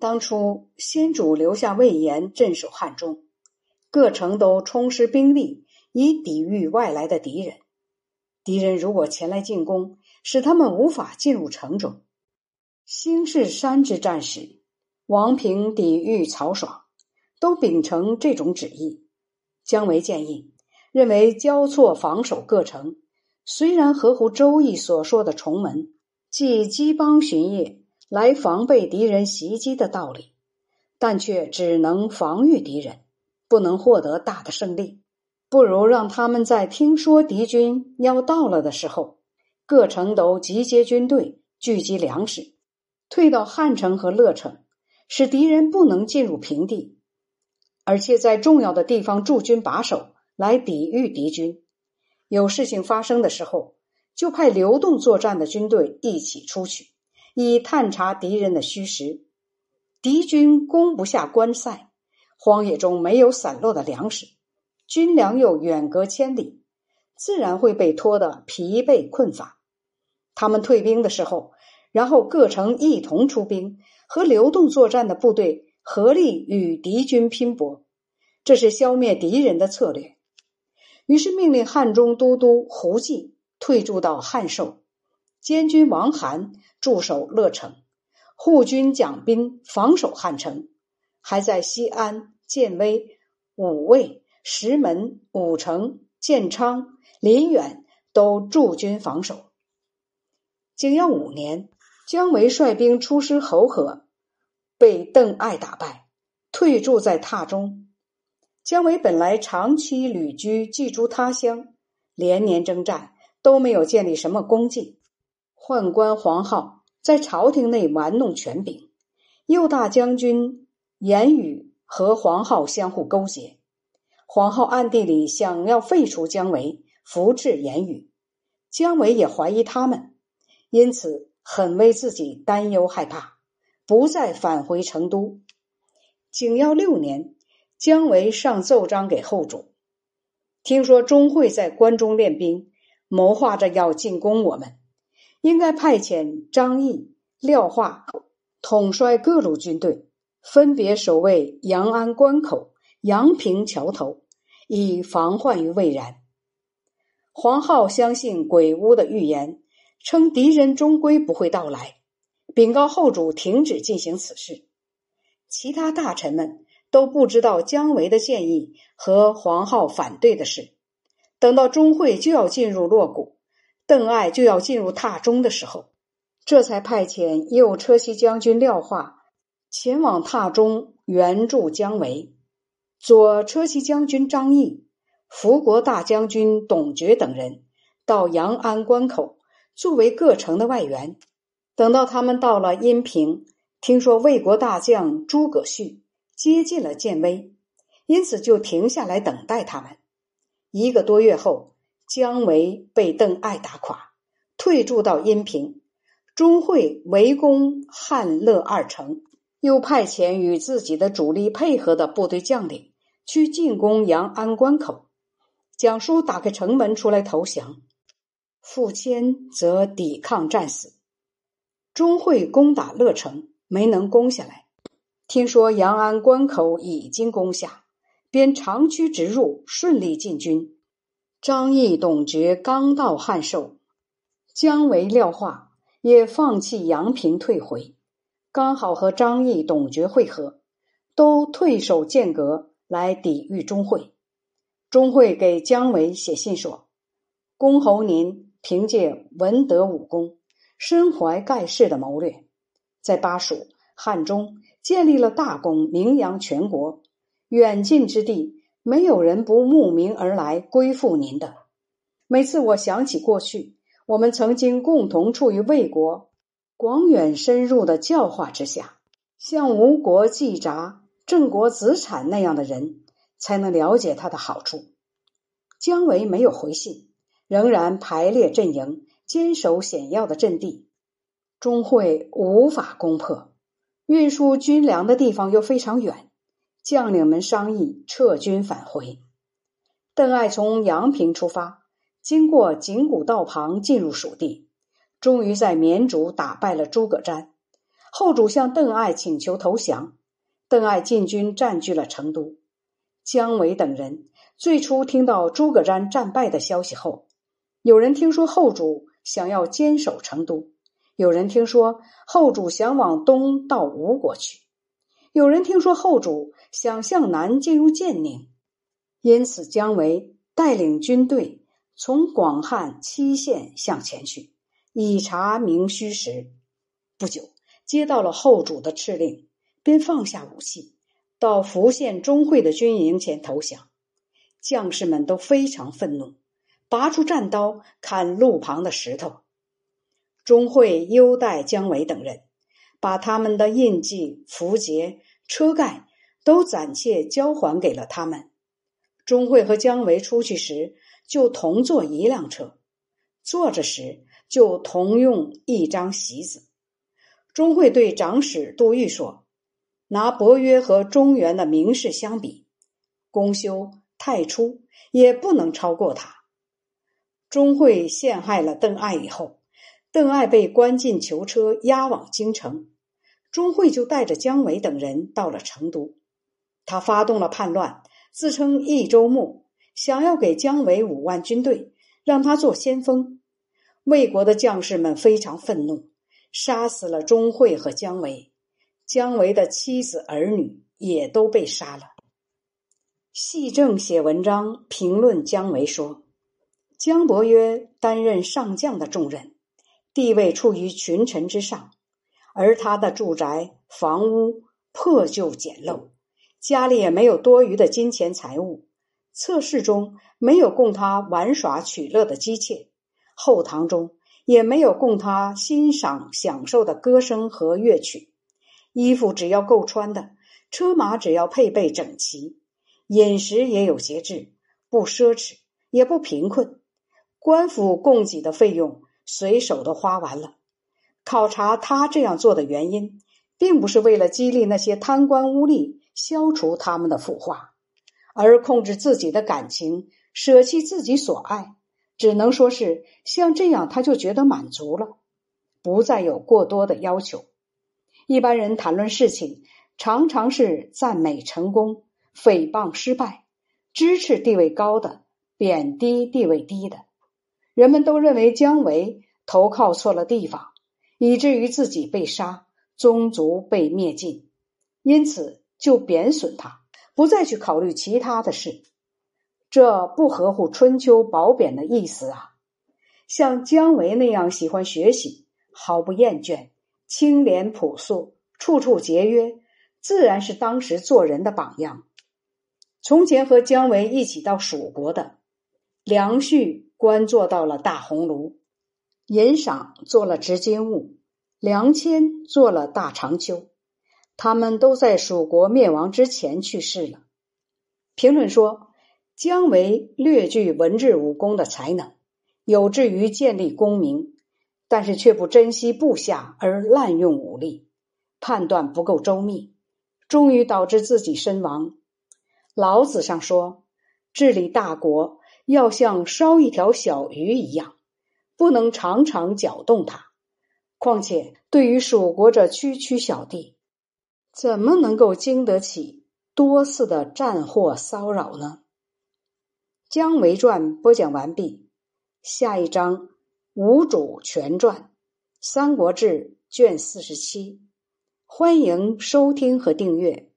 当初先主留下魏延镇守汉中，各城都充实兵力，以抵御外来的敌人。敌人如果前来进攻，使他们无法进入城中。兴士山之战时，王平抵御曹爽，都秉承这种旨意。姜维建议，认为交错防守各城，虽然合乎《周易》所说的重门，即击邦巡夜。来防备敌人袭击的道理，但却只能防御敌人，不能获得大的胜利。不如让他们在听说敌军要到了的时候，各城都集结军队，聚集粮食，退到汉城和乐城，使敌人不能进入平地，而且在重要的地方驻军把守，来抵御敌军。有事情发生的时候，就派流动作战的军队一起出去。以探查敌人的虚实，敌军攻不下关塞，荒野中没有散落的粮食，军粮又远隔千里，自然会被拖得疲惫困乏。他们退兵的时候，然后各城一同出兵，和流动作战的部队合力与敌军拼搏，这是消灭敌人的策略。于是命令汉中都督胡济退驻到汉寿，监军王涵。驻守乐城，护军蒋斌防守汉城，还在西安、建威、武卫、石门、武城、建昌、临远都驻军防守。景耀五年，姜维率兵出师侯河，被邓艾打败，退驻在榻中。姜维本来长期旅居寄住他乡，连年征战都没有建立什么功绩。宦官黄浩在朝廷内玩弄权柄，右大将军严羽和黄浩相互勾结，黄浩暗地里想要废除姜维，扶持严羽。姜维也怀疑他们，因此很为自己担忧害怕，不再返回成都。景耀六年，姜维上奏章给后主，听说钟会在关中练兵，谋划着要进攻我们。应该派遣张翼、廖化统帅各路军队，分别守卫阳安关口、阳平桥头，以防患于未然。黄浩相信鬼屋的预言，称敌人终归不会到来，禀告后主停止进行此事。其他大臣们都不知道姜维的建议和黄浩反对的事。等到钟会就要进入洛谷。邓艾就要进入榻中的时候，这才派遣右车骑将军廖化前往榻中援助姜维，左车骑将军张翼、伏国大将军董厥等人到阳安关口作为各城的外援。等到他们到了阴平，听说魏国大将诸葛绪接近了建威，因此就停下来等待他们。一个多月后。姜维被邓艾打垮，退驻到阴平。钟会围攻汉乐二城，又派遣与自己的主力配合的部队将领去进攻阳安关口。蒋叔打开城门出来投降，傅谦则抵抗战死。钟会攻打乐城，没能攻下来。听说阳安关口已经攻下，便长驱直入，顺利进军。张翼、董厥刚到汉寿，姜维、廖化也放弃阳平退回，刚好和张翼、董厥会合，都退守剑阁来抵御钟会。钟会给姜维写信说：“公侯您凭借文德武功，身怀盖世的谋略，在巴蜀、汉中建立了大功，名扬全国，远近之地。”没有人不慕名而来归附您的。每次我想起过去，我们曾经共同处于魏国广远深入的教化之下，像吴国季札、郑国子产那样的人，才能了解他的好处。姜维没有回信，仍然排列阵营，坚守险要的阵地，钟会无法攻破。运输军粮的地方又非常远。将领们商议撤军返回。邓艾从阳平出发，经过景谷道旁进入蜀地，终于在绵竹打败了诸葛瞻。后主向邓艾请求投降，邓艾进军占据了成都。姜维等人最初听到诸葛瞻战败的消息后，有人听说后主想要坚守成都，有人听说后主想往东到吴国去，有人听说后主想向南进入建宁，因此姜维带领军队从广汉七县向前去，以查明虚实。不久。接到了后主的敕令，便放下武器，到福县钟会的军营前投降。将士们都非常愤怒，拔出战刀砍路旁的石头。钟会优待姜维等人，把他们的印记、符节、车盖都暂且交还给了他们。钟会和姜维出去时就同坐一辆车，坐着时就同用一张席子。钟会对长史杜预说：“拿伯约和中原的名士相比，公休、太初也不能超过他。”钟会陷害了邓艾以后，邓艾被关进囚车，押往京城。钟会就带着姜维等人到了成都，他发动了叛乱，自称益州牧，想要给姜维五万军队，让他做先锋。魏国的将士们非常愤怒。杀死了钟会和姜维，姜维的妻子儿女也都被杀了。细正写文章评论姜维说：“姜伯约担任上将的重任，地位处于群臣之上，而他的住宅房屋破旧简陋，家里也没有多余的金钱财物，侧室中没有供他玩耍取乐的机器，后堂中。”也没有供他欣赏享受的歌声和乐曲，衣服只要够穿的，车马只要配备整齐，饮食也有节制，不奢侈也不贫困，官府供给的费用随手都花完了。考察他这样做的原因，并不是为了激励那些贪官污吏，消除他们的腐化，而控制自己的感情，舍弃自己所爱。只能说是像这样，他就觉得满足了，不再有过多的要求。一般人谈论事情，常常是赞美成功，诽谤失败，支持地位高的，贬低地位低的。人们都认为姜维投靠错了地方，以至于自己被杀，宗族被灭尽，因此就贬损他，不再去考虑其他的事。这不合乎春秋褒贬的意思啊！像姜维那样喜欢学习、毫不厌倦、清廉朴素、处处节约，自然是当时做人的榜样。从前和姜维一起到蜀国的梁旭，官做到了大鸿胪；尹赏做了执金吾；梁谦做了大长秋。他们都在蜀国灭亡之前去世了。评论说。姜维略具文治武功的才能，有志于建立功名，但是却不珍惜部下而滥用武力，判断不够周密，终于导致自己身亡。老子上说，治理大国要像烧一条小鱼一样，不能常常搅动它。况且对于蜀国这区区小地，怎么能够经得起多次的战祸骚扰呢？姜维传播讲完毕，下一章《吴主全传》《三国志》卷四十七，欢迎收听和订阅。